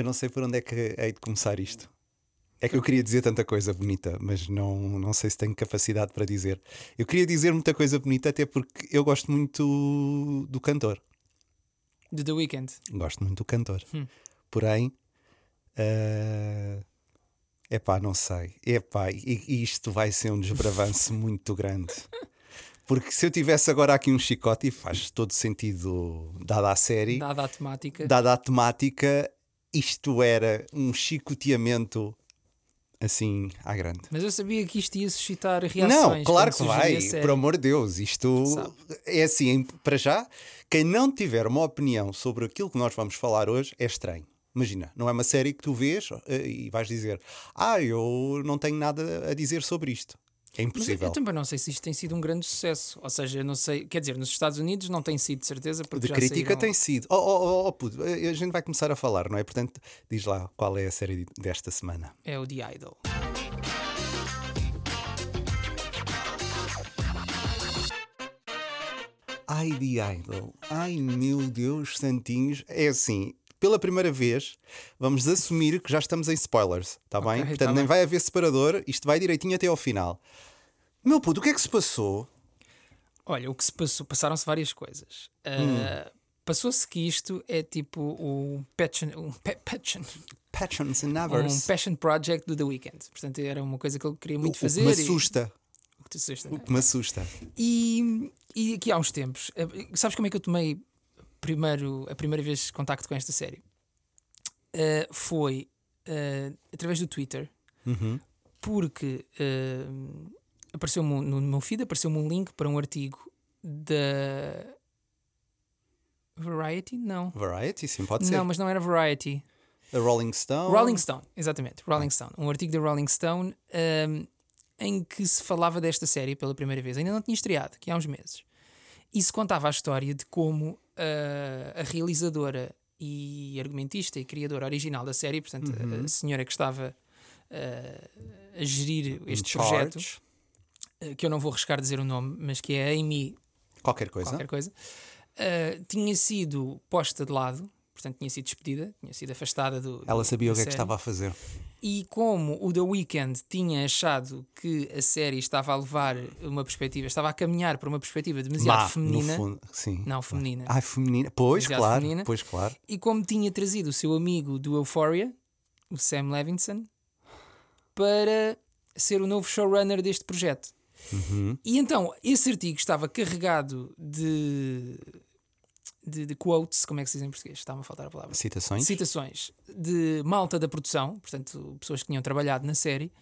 eu não sei por onde é que hei de começar isto. É que eu queria dizer tanta coisa bonita, mas não, não sei se tenho capacidade para dizer. Eu queria dizer muita coisa bonita, até porque eu gosto muito do cantor. De The Weeknd. Gosto muito do cantor. Hum. Porém, é epá, não sei. Epá, e, isto vai ser um desbravanço muito grande. Porque se eu tivesse agora aqui um chicote, e faz todo sentido, dada a série, Dada a temática. dada a temática, isto era um chicoteamento assim à grande. Mas eu sabia que isto ia suscitar reações. Não, claro que vai, por amor de Deus. Isto Sabe. é assim, para já, quem não tiver uma opinião sobre aquilo que nós vamos falar hoje é estranho. Imagina, não é uma série que tu vês eh, e vais dizer, ah, eu não tenho nada a dizer sobre isto. É Mas eu, impossível. eu também não sei se isto tem sido um grande sucesso. Ou seja, eu não sei. Quer dizer, nos Estados Unidos não tem sido, de certeza. Porque De crítica saíram- tem sido. Oh, oh, oh, oh, puto, eh, a gente vai começar a falar, não é? Portanto, diz lá qual é a série desta semana. É o The Idol. Ai, The Idol. Ai, meu Deus, santinhos. É assim, pela primeira vez, vamos assumir que já estamos em spoilers, está bem? Portanto, tá nem bem. vai haver separador, isto vai direitinho até ao final. Meu puto, o que é que se passou? Olha, o que se passou, passaram-se várias coisas. Hum. Uh, Passou-se que isto é tipo o passion, um, pa- passion, Passions and um Avers. passion project do The Weeknd. Portanto, era uma coisa que ele queria o muito que fazer. me e- assusta. o que te assusta, O é? que me assusta. E, e aqui há uns tempos, eh, sabes como é que eu tomei primeiro, a primeira vez contacto com esta série? Eh, foi eh, através do Twitter, Uhum. porque eh, apareceu-me um- no meu feed apareceu-me um link para um artigo da Variety? Não. Variety, sim, pode ser. Não, mas não era Variety. A Rolling Stone. Rolling Stone, exatamente, Rolling Stone. Um artigo da Rolling Stone um, em que se falava desta série pela primeira vez. Ainda não tinha estreado, aqui há uns meses. E se contava a história de como uh, a realizadora e argumentista e criadora original da série, portanto, a senhora que estava uh, a gerir In este charge. projeto, uh, que eu não vou arriscar dizer o nome, mas que é a Amy Qualquer coisa. qualquer coisa, uh, tinha sido posta de lado, portanto tinha sido despedida, tinha sido afastada do. Ela sabia o que é que estava a fazer. E como o The Weeknd tinha achado que a série estava a levar uma perspectiva, estava a caminhar para uma perspectiva demasiado Má, feminina, fundo, sim. não feminina, Ai, feminina. Pois, Demasiado claro. feminina. Pois, claro. e como tinha trazido o seu amigo do Euphoria, o Sam Levinson, para ser o novo showrunner deste projeto. Uhum. E então, esse artigo estava carregado de, de, de quotes, como é que se diz em português? Está-me a faltar a palavra. Citações. Citações de malta da produção, portanto, pessoas que tinham trabalhado na série,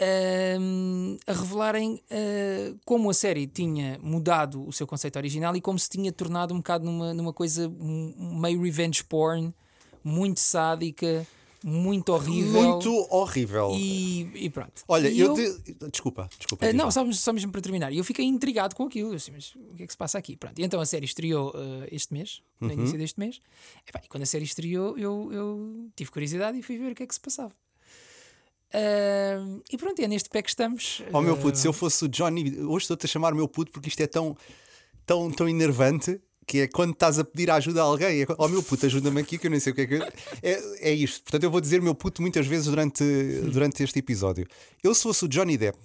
ahm, a revelarem ah, como a série tinha mudado o seu conceito original e como se tinha tornado um bocado numa, numa coisa meio revenge porn, muito sádica, muito horrível. Muito horrível. E, e pronto. Olha, E eu. de- Desculpa, desculpa. ah, diz não, só, só mesmo para terminar. E eu fiquei intrigado com aquilo. Eu Assim, mas o que é que se passa aqui? Pronto. E então a série estreou ah, este mês, no Uhum. início deste mês. Epá, e quando a série estreou, eu, eu tive curiosidade e fui ver o que é que se passava. Ah, e pronto, e é neste pé que estamos. Oh meu puto, se eu fosse o Johnny, hoje estou-te a chamar meu puto porque isto é tão, tão, tão enervante que é quando estás a pedir ajuda a alguém. É, oh meu puto, ajuda-me aqui que eu nem sei o que é que. É, é isto. Portanto, eu vou dizer meu puto muitas vezes durante, durante este episódio. Eu, se fosse o Johnny Depp,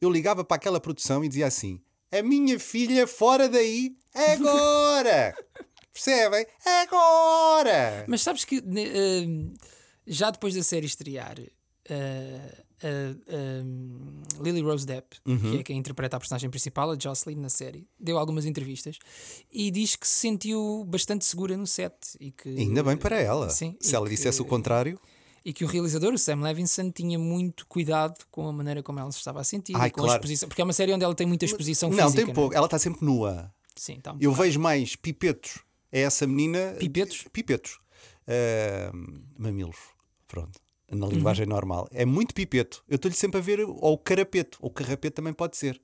eu ligava para aquela produção e dizia assim: A minha filha fora daí agora! Percebem? Agora! Mas sabes que ah, já depois da série estrear, ah, a- a Lily Rose Depp, Uhum. que é quem interpreta a personagem principal, a Jocelyn, na série, deu algumas entrevistas e diz que se sentiu bastante segura no set. E que, Ainda bem para ela. Sim, se ela que- dissesse o contrário. E que o realizador, o Sam Levinson, tinha muito cuidado com a maneira como ela se estava a sentir, Ai, com claro. a exposição, porque é uma série onde ela tem muita exposição não, física. tem pouco. Ela está sempre nua. Sim, tá um Eu vejo mais pipetos. É essa menina. Pipetos? Pipetos. Ah, mamilos. Pronto. Uhum. Na linguagem normal. É muito pipeto. Eu estou-lhe sempre a ver. Ou o carapeto. Ou o carrapeto também pode ser.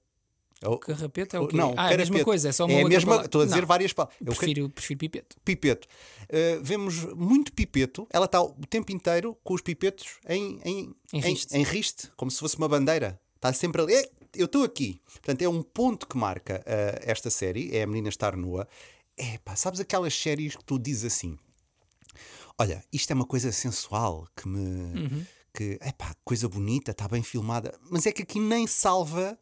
Ou- Carrapeto é o quê? Não, ah, é a mesma coisa, é só uma É a outra mesma. palavra. Estou a dizer Não, várias palavras. Eu Prefiro, prefiro pipeto. pipeto. Uh, vemos muito pipeto. Ela está o tempo inteiro com os pipetos em, em, Em riste. em riste, como se fosse uma bandeira. Está sempre ali. "Eh, Eu estou aqui. Portanto, é um ponto que marca uh, esta série. É a menina estar nua. É pá, sabes aquelas séries que tu dizes assim? Olha, isto é uma coisa sensual que me. Uhum. que, epá, coisa bonita, está bem filmada. Mas é que aqui nem salva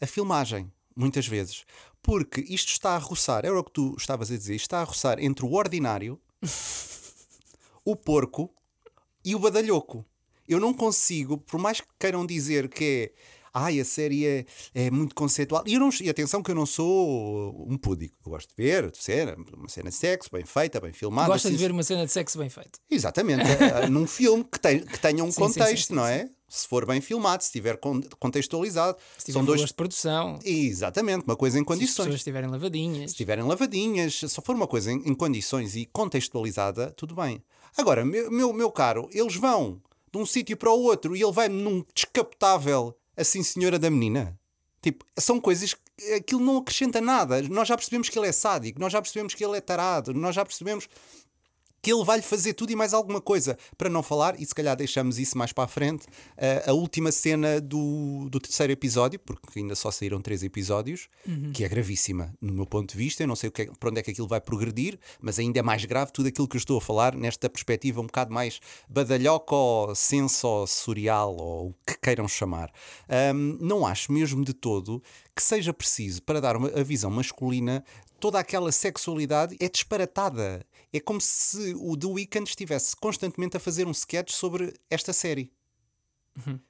a filmagem, muitas vezes. Porque isto está a roçar, era o que tu estavas a dizer, isto está a roçar entre o ordinário, o porco e o badalhoco. Eu não consigo, por mais que queiram dizer que é. Ai, a série é, é muito conceitual. E, eu não, e atenção que eu não sou um púdico. Eu gosto de ver cena, uma cena de sexo bem feita, bem filmada. Gosta assim, de ver uma cena de sexo bem feita. Exatamente, é, é, num filme que, tem, que tenha um Sim, contexto, sim, sim, não é? Se for bem filmado, se estiver con- contextualizado. Se tiver São dois. de produção, Exatamente, uma coisa em se as condições. pessoas estiverem lavadinhas. Se estiverem lavadinhas, se for uma coisa em, em condições e contextualizada, tudo bem. Agora, meu, meu, meu caro, eles vão de um sítio para o outro e ele vai num descapotável assim, senhora da menina. Tipo, são coisas que aquilo não acrescenta nada. Nós já percebemos que ele é sádico, nós já percebemos que ele é tarado, nós já percebemos que ele vai-lhe fazer tudo e mais alguma coisa. Para não falar, e se calhar deixamos isso mais para a frente, a, a última cena do, do terceiro episódio, porque ainda só saíram três episódios, que é gravíssima no meu ponto de vista. Eu não sei o que é, para onde é que aquilo vai progredir, mas ainda é mais grave tudo aquilo que eu estou a falar nesta perspectiva um bocado mais badalhoca ou sensorial ou o que queiram chamar. Ahm, não acho mesmo de todo que seja preciso para dar uma, a visão masculina toda aquela sexualidade é disparatada. É como se o The Weeknd estivesse constantemente a fazer um sketch sobre esta série.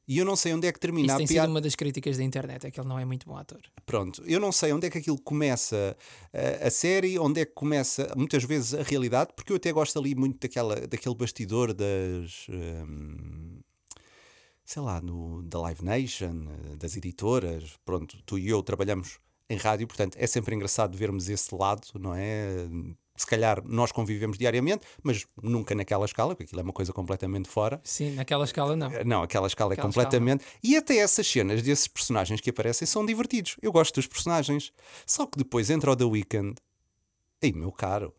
E eu não sei onde é que termina Isso a tem sido piada. uma das críticas da internet, é que ele não é muito bom ator. Pronto, eu não sei onde é que aquilo começa uh, a série, onde é que começa muitas vezes a realidade, porque eu até gosto ali muito daquela, daquele bastidor das. hum, sei lá, no, da Live Nation, eh, das editoras. Pronto, tu e eu trabalhamos em rádio, portanto é sempre engraçado vermos esse lado, não é? Se calhar nós convivemos diariamente, mas nunca naquela escala, porque aquilo é uma coisa completamente fora. Sim, naquela escala não. Não, aquela escala Aquela é completamente. E até essas cenas desses personagens que aparecem são divertidos. Eu gosto dos personagens. Só que depois entra o The Weeknd. Ei, meu caro.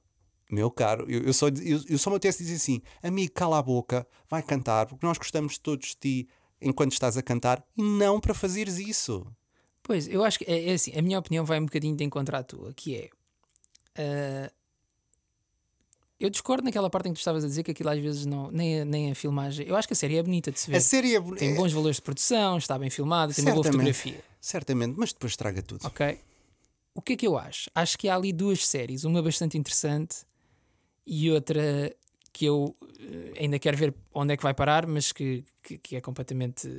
Meu caro, eu, eu só, eu, eu só me apetece dizer assim: amigo, cala a boca, vai cantar, porque nós gostamos todos de ti enquanto estás a cantar e não para fazeres isso. Pois, eu acho que é, é assim, a minha opinião vai um bocadinho de encontrar a tua, que é. ah, eu discordo naquela parte em que tu estavas a dizer que aquilo às vezes não. Nem a, nem a filmagem. Eu acho que a série é bonita de se ver. A série é, bo- Tem é- bons valores de produção, está bem filmada, tem uma boa fotografia. Certamente, mas depois estraga tudo. Ok? O que é que eu acho? Acho que há ali duas séries, uma bastante interessante e outra que eu eh, ainda quero ver onde é que vai parar, mas que, que, que é completamente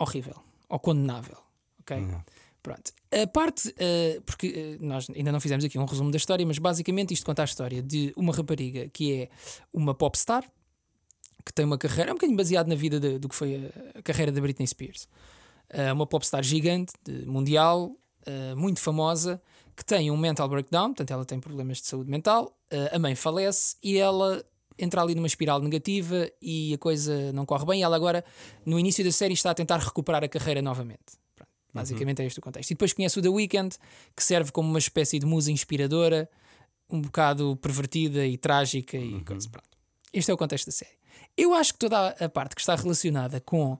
horrível ou condenável. Ok? Pronto. A parte, eh, porque eh, nós ainda não fizemos aqui um resumo da história, mas basicamente isto conta a história de uma rapariga que é uma popstar que tem uma carreira, é um bocadinho baseado na vida de- do que foi a, a carreira da Britney Spears. Uh, uma popstar gigante, de- mundial, uh, muito famosa, que tem um mental breakdown, portanto ela tem problemas de saúde mental, uh, a mãe falece e ela entra ali numa espiral negativa e a coisa não corre bem. E ela agora, no início da série, está a tentar recuperar a carreira novamente. Pronto, basicamente é este o contexto. E depois conhece o The Weeknd, que serve como uma espécie de musa inspiradora, um bocado pervertida e trágica e coisa. Pronto. Este é o contexto da série. Eu acho que toda a- parte que está relacionada com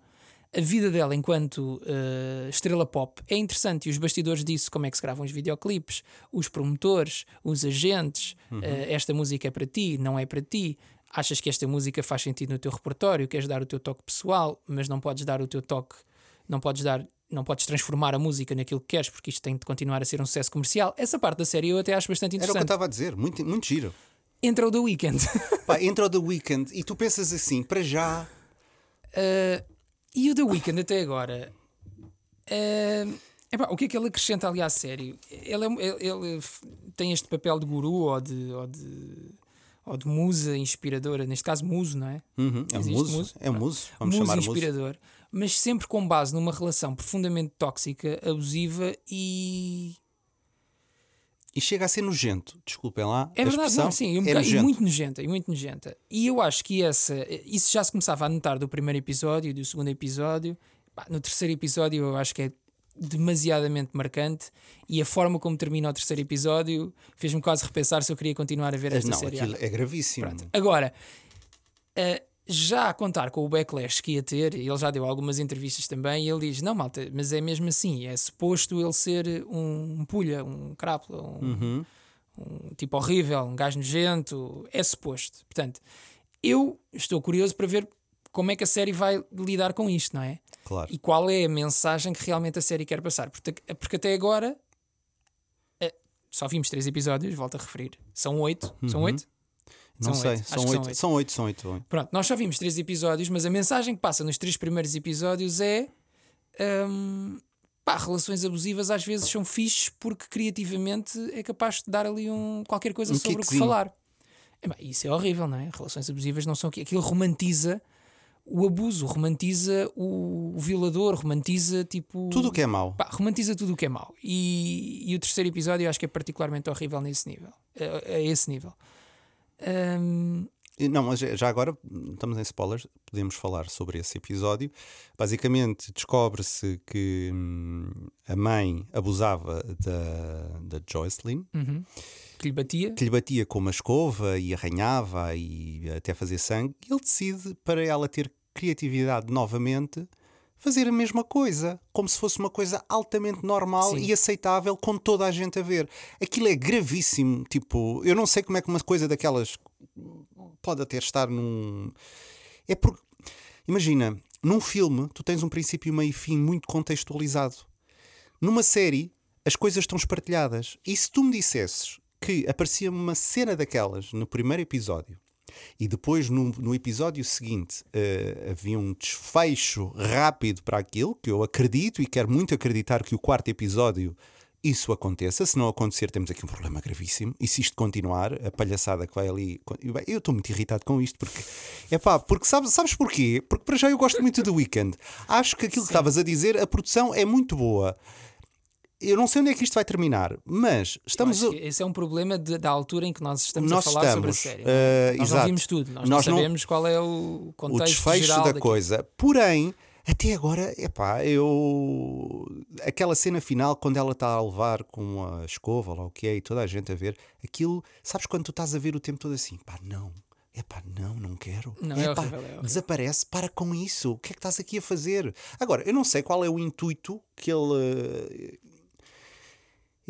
a vida dela enquanto eh, estrela pop é interessante e os bastidores disso, como é que se gravam os videoclipes, os promotores, os agentes, eh, esta música é para ti, não é para ti. Achas que esta música faz sentido no teu repertório, queres dar o teu toque pessoal, mas não podes dar o teu toque, não podes dar, não podes transformar a música naquilo que queres, porque isto tem de continuar a ser um sucesso comercial. Essa parte da série eu até acho bastante Era o que eu interessante. estava a dizer, muito, muito giro. Entra o The Weeknd. Pá, entra o The Weeknd e tu pensas assim, para já. Uh, e o The Weeknd até agora. uh, epá, o que é que ele acrescenta ali à série? Ele, é- ele- ele tem este papel de guru ou de, ou de, ou de musa inspiradora, neste caso muso, não é? Uhum, é Existe muso, muso? é muso, vamos muso chamar muso. inspirador, mas sempre com base numa relação profundamente tóxica, abusiva e. E chega a ser nojento, desculpem lá. É verdade, não, sim, um é bocado- e muito nojenta, e muito nojenta. E eu acho que essa, isso já se começava a notar do primeiro episódio, do segundo episódio. Pá, No terceiro episódio eu acho que é demasiadamente marcante e a forma como termina o terceiro episódio fez-me quase repensar se eu queria continuar a ver esta Não, série. aquilo é gravíssimo. Pronto. Agora, eh, já a contar com o backlash que ia ter, ele já deu algumas entrevistas também, e ele diz: Não, malta, mas é mesmo assim, é suposto ele ser um, pulha, um crápula, um, Uhum. um tipo horrível, um gajo nojento, é suposto. Portanto, eu estou curioso para ver como é que a série vai lidar com isto, não é? Claro. E qual é a mensagem que realmente a série quer passar. Porque, porque até agora eh, só vimos três episódios, volto a referir. São oito. São oito? Não São sei, oito. São oito, são oito, são oito, são oito. Pronto, nós só vimos três episódios, mas a mensagem que passa nos três primeiros episódios é. hum, pá, relações abusivas às vezes são fixes porque criativamente é capaz de dar ali um, qualquer coisa Um sobre o que falar. Isso é horrível, não é? Relações abusivas não são aquilo. Aquilo romantiza o abuso, romantiza o, o violador, romantiza tipo. Tudo o que é mau. Pá, romantiza tudo o que é mau. E, e o terceiro episódio eu acho que é particularmente horrível nesse nível. A, a esse nível. E Não, mas já agora estamos em spoilers, podemos falar sobre esse episódio. Basicamente, descobre-se que hum, a mãe abusava da, da Joycelyn, uhum. Que lhe batia. que lhe batia com uma escova e arranhava e até fazer sangue. E ele decide, para ela ter criatividade novamente, fazer a mesma coisa, como se fosse uma coisa altamente normal Sim. e aceitável com toda a gente a ver. Aquilo é gravíssimo, tipo, eu não sei como é que uma coisa daquelas pode até estar num. É porque. Imagina, num filme tu tens um princípio, meio e fim muito contextualizado. Numa série, as coisas estão espartilhadas. E se tu me dissesses que aparecia uma cena daquelas no primeiro episódio e depois no, no episódio seguinte eh, havia um desfecho rápido para aquilo, que eu acredito e quero muito acreditar que o quarto episódio isso aconteça. Se não acontecer, temos aqui um problema gravíssimo. E se isto continuar, a palhaçada que vai ali. Eu estou muito irritado com isto porque. É pá, porque sabes, sabes porquê? Porque para já eu gosto muito do Weekend. Acho que aquilo que estavas a dizer, a produção é muito boa. Eu não sei onde é que isto vai terminar, mas estamos. A- esse é um problema de- da altura em que nós estamos Nós a falar sobre a estamos, série. eh, nós não exato. vimos tudo, nós, Nós não não- sabemos qual é o o contexto desfecho geral da daquilo. coisa. Porém, até agora, epá, eu. Aquela cena final, quando ela está a levar com a escova, lá o que é, e toda a gente a ver, aquilo. Sabes quando tu estás a ver o tempo todo assim? Pá, não. Epá, não, não quero. Não, é Epá, horrível, é horrível. Desaparece, para com isso. O que é que estás aqui a fazer? Agora, eu não sei qual é o intuito que ele.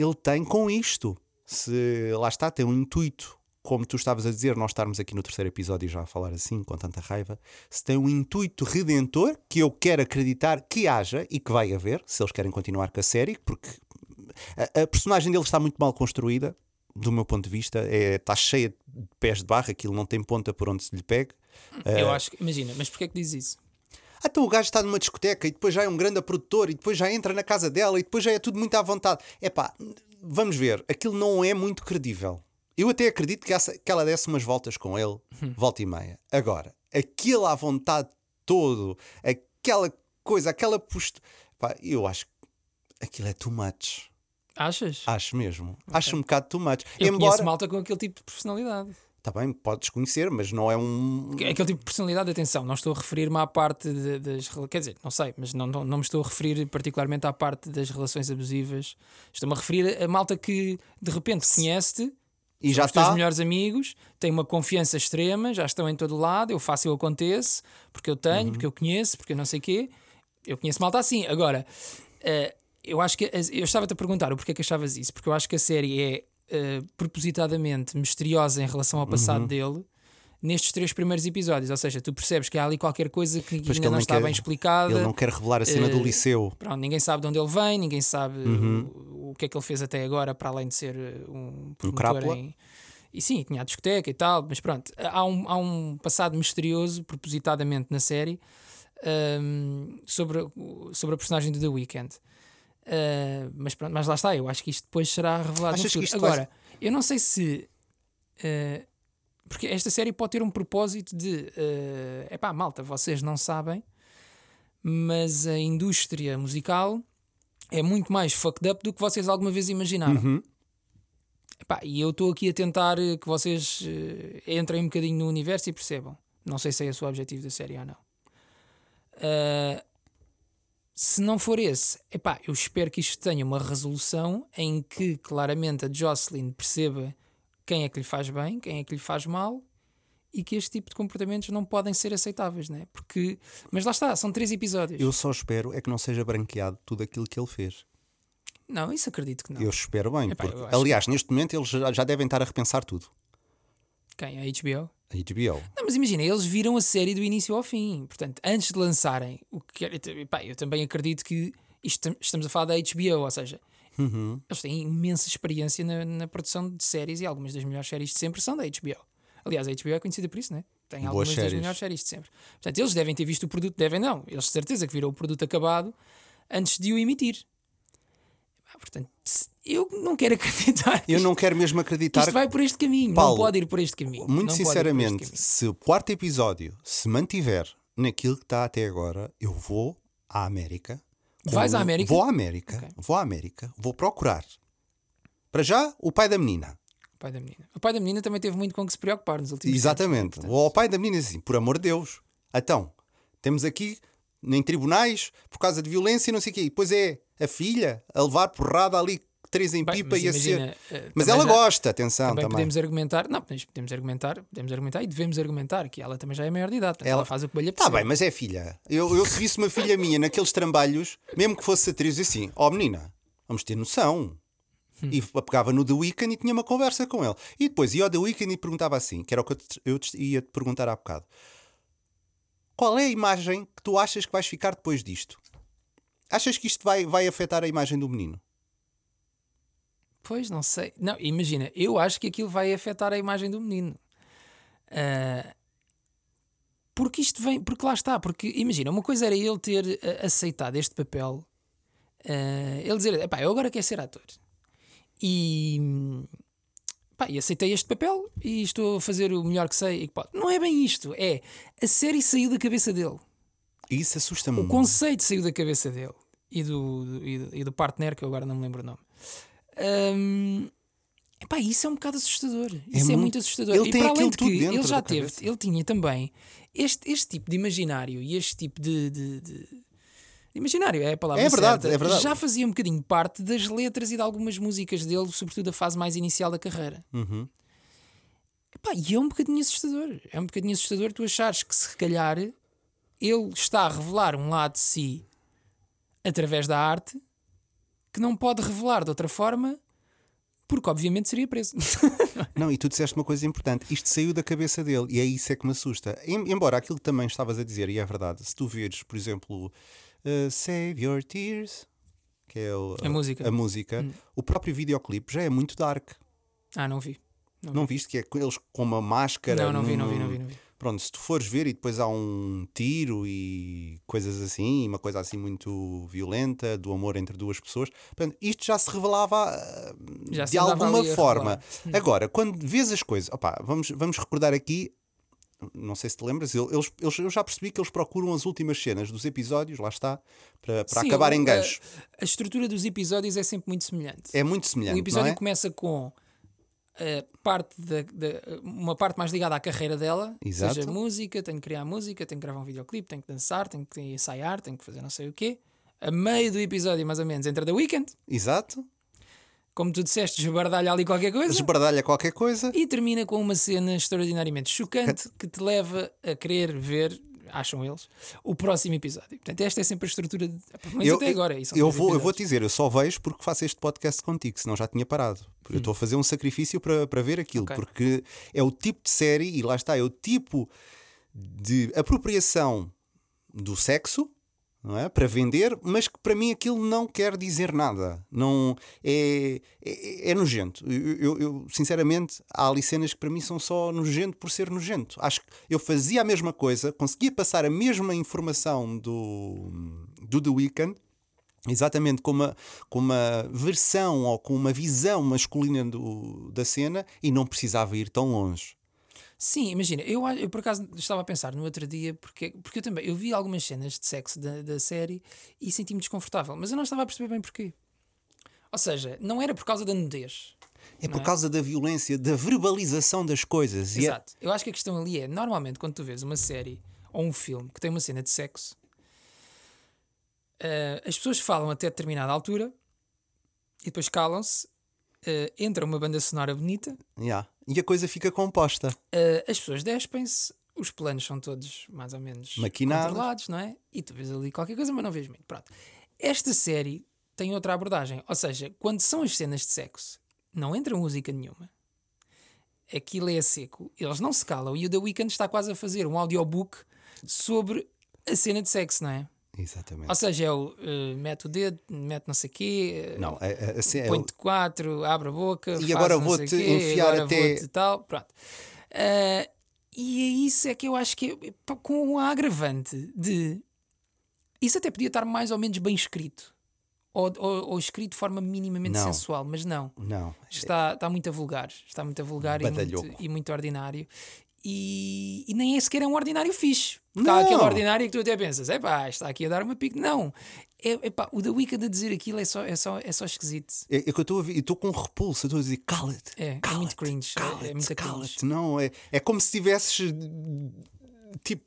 Ele tem com isto. Se lá está, tem um intuito como tu estavas a dizer, nós estarmos aqui no terceiro episódio já a falar assim, com tanta raiva, se tem um intuito redentor, que eu quero acreditar que haja e que vai haver, se eles querem continuar com a série, porque a, a personagem dele está muito mal construída, do meu ponto de vista, é, está cheia de pés de barra, aquilo não tem ponta por onde se lhe pegue. Eu acho que, imagina, mas porquê é que diz isso? Então o gajo está numa discoteca e depois já é um grande produtor e depois já entra na casa dela e depois já é tudo muito à vontade. É pá, vamos ver, aquilo não é muito credível. Eu até acredito que, essa- que ela desse umas voltas com ele, volta e meia. Agora, aquilo à vontade todo, aquela coisa, aquela postura. Pá, eu acho que aquilo é too much. Achas? Acho mesmo. Acho um bocado too much. eu Embora. malta com aquele tipo de personalidade. Está bem, podes conhecer, mas não é um. Aquele tipo de personalidade, atenção, não estou a referir-me à parte de- das. Quer dizer, não sei, mas não, não, não me estou a referir particularmente à parte das relações abusivas. Estou-me a referir a malta que de repente conhece-te, E já os teus está. melhores amigos, têm uma confiança extrema, já estão em todo lado, eu faço, eu aconteço, porque eu tenho, Uhum. porque eu conheço, porque eu não sei quê. Eu conheço malta assim. Agora, eh, eu acho que. Eu estava-te a perguntar o porquê que achavas isso, porque eu acho que a série é eh, propositadamente misteriosa em relação ao Uhum. passado dele. Nestes três primeiros episódios, ou seja, tu percebes que há ali qualquer coisa que Pois ainda que não nem está quer- bem explicada. Ele não quer revelar a cena do Eh, liceu. Pronto, ninguém sabe de onde ele vem, ninguém sabe Uhum. o, o que é que ele fez até agora, para além de ser uh, um promotor crápula. em... E sim, tinha a discoteca e tal, mas pronto, há um, há um passado misterioso, propositadamente na série, um, sobre, o- sobre a personagem do The Weeknd. Uh, mas pronto, mas lá está, eu acho que isto depois será revelado no Achas que futuro. Agora, eu não sei se. uh, porque esta série pode ter um propósito de. É pá, malta, vocês não sabem, mas a indústria musical é muito mais fucked up do que vocês alguma vez imaginaram. Uhum. Epá, e eu estou aqui a tentar que vocês entrem um bocadinho no universo e percebam. Não sei se é esse o objetivo da série ou não. Ah, se não for esse, epá, eu espero que isto tenha uma resolução em que claramente a Jocelyn perceba quem é que lhe faz bem, quem é que lhe faz mal e que este tipo de comportamentos não podem ser aceitáveis, né? Porque, mas lá está, são três episódios. Eu só espero é que não seja branqueado tudo aquilo que ele fez. Não, isso acredito que não. Eu espero bem. Epá, eu porque, acho aliás, neste momento eles já, já devem estar a repensar tudo. Quem? A HBO? A HBO. Não, mas imagina, eles viram a série do início ao fim. Portanto, antes de lançarem, o que quer- epá, eu também acredito que isto, estamos a falar da HBO, ou seja, Uhum. eles têm imensa experiência na, na produção de séries e algumas das melhores séries de sempre são da HBO. Aliás, a HBO é conhecida por isso, né? Tem Boas algumas das melhores séries de sempre. Portanto, eles devem ter visto o produto, devem não, eles de certeza que viram o produto acabado antes de o emitir. Portanto, se- eu não quero acreditar. Eu não quero mesmo acreditar. Isto vai por este caminho, Paulo, não pode ir por este caminho. Muito não sinceramente, caminho. se o quarto episódio se mantiver naquilo que está até agora, eu vou à América. Vais à América? Vou à América. Ok. Vou à América. Vou procurar. Para já, o pai da menina. O pai da menina. O pai da menina também teve muito com que se preocupar nos últimos Exatamente. Vou ao pai da menina e assim, por amor de Deus. Então, temos aqui em tribunais por causa de violência e não sei o quê. E depois é a filha a levar porrada ali, três em Bem, pipa mas e a ser. imagina, eh, Mas ela já- gosta, atenção, Também também. podemos argumentar, não, podemos argumentar, podemos argumentar e devemos argumentar que ela também já é maior de idade, ela, Ela- faz o que lhe Tá apetece. bem, mas é filha. Eu, eu se visse uma filha minha naqueles trambalhos, mesmo que fosse atriz, assim, ó menina, vamos ter noção. Hum. E pegava no The Weeknd e tinha uma conversa com ele. E depois ia ao The Weeknd e perguntava assim, que era o que eu te, eu te ia te perguntar há bocado. Qual é a imagem que tu achas que vais ficar depois disto? Achas que isto vai, vai afetar a imagem do menino? Pois, não sei. Não, imagina, eu acho que aquilo vai afetar a imagem do menino. Ah, porque isto vem, porque lá está, porque imagina, uma coisa era ele ter ah, aceitado este papel, ah, ele dizer, pá, eu agora quero ser ator. E, pá, e aceitei este papel e estou a fazer o melhor que sei. e que pode. Não é bem isto, é a série saiu da cabeça dele. Isso assusta-me. O conceito saiu da cabeça dele e do, do- e do, e do partner, que eu agora não me lembro o nome. Hum, epá, isso é um bocado assustador. Isso é, muito- muito assustador. ele e para além de que ele já da teve, cabeça. ele tinha também este, este tipo de imaginário e este tipo de. de- de- Imaginário é a palavra É verdade, certa, é verdade. Já fazia um bocadinho parte das letras e de algumas músicas dele, sobretudo a fase mais inicial da carreira. Uhum. Epá, e é um bocadinho assustador. É um bocadinho assustador tu achares que se calhar ele está a revelar um lado de si através da arte que não pode revelar de outra forma porque obviamente seria preso. Não, e tu disseste uma coisa importante. Isto saiu da cabeça dele e é isso é que me assusta. Em- embora aquilo que também estavas a dizer, e é verdade, se tu vires, por exemplo, uh, Save Your Tears, que é o- A música. a música, o próprio videoclipe já é muito dark. ah, não vi. Não viste que é com eles com uma máscara? Não, não vi, num- não vi, não vi, não vi. Pronto, se tu fores ver e depois há um tiro e coisas assim, uma coisa assim muito violenta, do amor entre duas pessoas, portanto, isto já se revelava ah, Já de alguma forma. Agora, quando vês as coisas, opá, vamos, vamos recordar aqui, não sei se te lembras, eles, eles- eu já percebi que eles procuram as últimas cenas dos episódios, lá está, para, para Sim, acabar o- em gancho. A, a estrutura dos episódios é sempre muito semelhante. É muito o semelhante, episódio não é? começa com parte da, da- uma parte mais ligada à carreira dela, Exato. seja música, tem que criar música, tem que gravar um videoclipe, tem que dançar, tem que ensaiar, tem que fazer não sei o quê. A meio do episódio, mais ou menos, entra The Weeknd, Exato. como tu disseste, esbardalha ali qualquer coisa. Esbardalha qualquer coisa. E termina com uma cena extraordinariamente chocante que te leva a querer ver, acham eles, o próximo episódio. Portanto, esta é sempre a estrutura, de, pelo menos até agora. são eu, vou, eu vou te dizer, eu só vejo porque faço este podcast contigo, senão já tinha parado. Porque Eu estou a fazer um sacrifício para, para ver aquilo, Ok. porque é o tipo de série, e lá está, é o tipo de apropriação do sexo. Não é? Para vender, mas que para mim aquilo não quer dizer nada. Não é, é, é nojento. Eu, eu- sinceramente, há ali cenas que para mim são só nojento por ser nojento. Acho que eu fazia a mesma coisa, conseguia passar a mesma informação do, do The Weeknd, exatamente com uma, com uma versão ou com uma visão masculina do, da cena e não precisava ir tão longe. Sim, imagina, eu, eu por acaso estava a pensar no outro dia, porque, porque eu também eu vi algumas cenas de sexo da, da série e senti-me desconfortável, mas eu não estava a perceber bem porquê. Ou seja, não era por causa da nudez. É por é? causa da violência, da verbalização das coisas. É- Exato. Eu acho que a questão ali é, normalmente, quando tu vês uma série ou um filme que tem uma cena de sexo, eh, as pessoas falam até determinada altura e depois calam-se, eh, entra uma banda sonora bonita, Yeah. E a coisa fica composta. eh, as pessoas despem-se, os planos são todos mais ou menos Maquinados. controlados, não é? E tu vês ali qualquer coisa, mas não vês muito. Pronto. Esta série tem outra abordagem. Ou seja, quando são as cenas de sexo, não entra música nenhuma. Aquilo é seco, eles não se calam. E o The Weeknd está quase a fazer um audiobook sobre a cena de sexo, não é? Exatamente. Ou seja, é o uh, mete o dedo, mete não sei o quê, uh, Não, é, é, assim, o- põe-te quatro, abre a boca, E agora vou-te o enfiar até- vou-te tal, pronto. Uh, e é isso é que eu acho que é, com a agravante de isso até podia estar mais ou menos bem escrito. Ou, ou- ou escrito de forma minimamente Não. sensual, mas não. Não. Está, está muito a vulgar. Está muito a vulgar e muito, e muito ordinário. E, e nem é sequer um ordinário fixe. Porque Não. há aquele ordinário que tu até pensas, é pá, está aqui a dar uma pique. Não. É, epá, o The Weeknd a dizer aquilo é só, é só, é só esquisito. É, é que eu estou a e estou com repulso, eu estou a dizer cala-te. É, é cala-te, muito cringe, é- é Cala-te, muita cala-te. cringe. Não, é, é como se estivesses tipo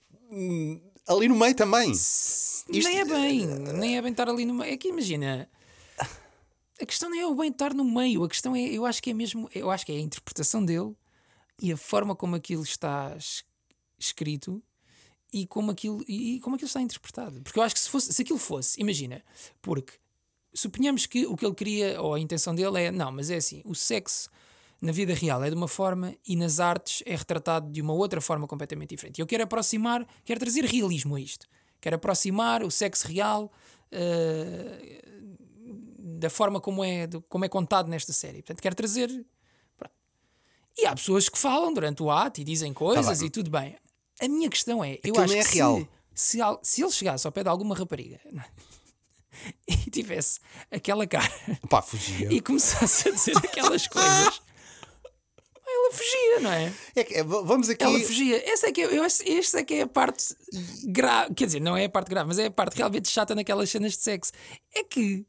ali no meio também. Isto- Nem é bem, nem é bem estar ali no meio. É que imagina. A questão não é o bem estar no meio, a questão é, eu acho que é mesmo, eu acho que é a interpretação dele e a forma como aquilo está es- escrito e como aquilo, e como aquilo está interpretado. Porque eu acho que se, fosse, se aquilo fosse, imagina, porque suponhamos que o que ele queria, ou a intenção dele é, não, mas é assim, o sexo na vida real é de uma forma e nas artes é retratado de uma outra forma completamente diferente. Eu quero aproximar, quero trazer realismo a isto. Quero aproximar o sexo real eh, da forma como é, como é contado nesta série. Portanto, quero trazer. E há pessoas que falam durante o ato e dizem coisas Tá e tudo bem. A minha questão é: eu Aquilo acho nem é que real. Se, se, se ele chegasse ao pé de alguma rapariga e tivesse aquela cara Pá, fugia. e começasse a dizer aquelas coisas, ela fugia, não é? É que, é, vamos aqui. Ela fugia. Essa é que é, eu acho, esta é que é a parte grave. Quer dizer, não é a parte grave, mas é a parte realmente chata naquelas cenas de sexo. É que